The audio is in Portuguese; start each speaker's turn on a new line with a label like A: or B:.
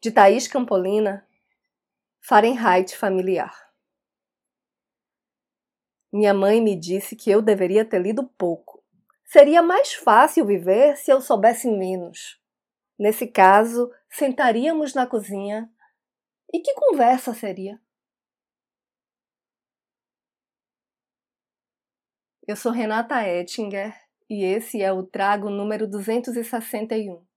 A: de Thaís Campolina, Fahrenheit familiar. Minha mãe me disse que eu deveria ter lido pouco. Seria mais fácil viver se eu soubesse menos. Nesse caso, sentaríamos na cozinha e que conversa seria? Eu sou Renata Ettinger e esse é o Trago número 261.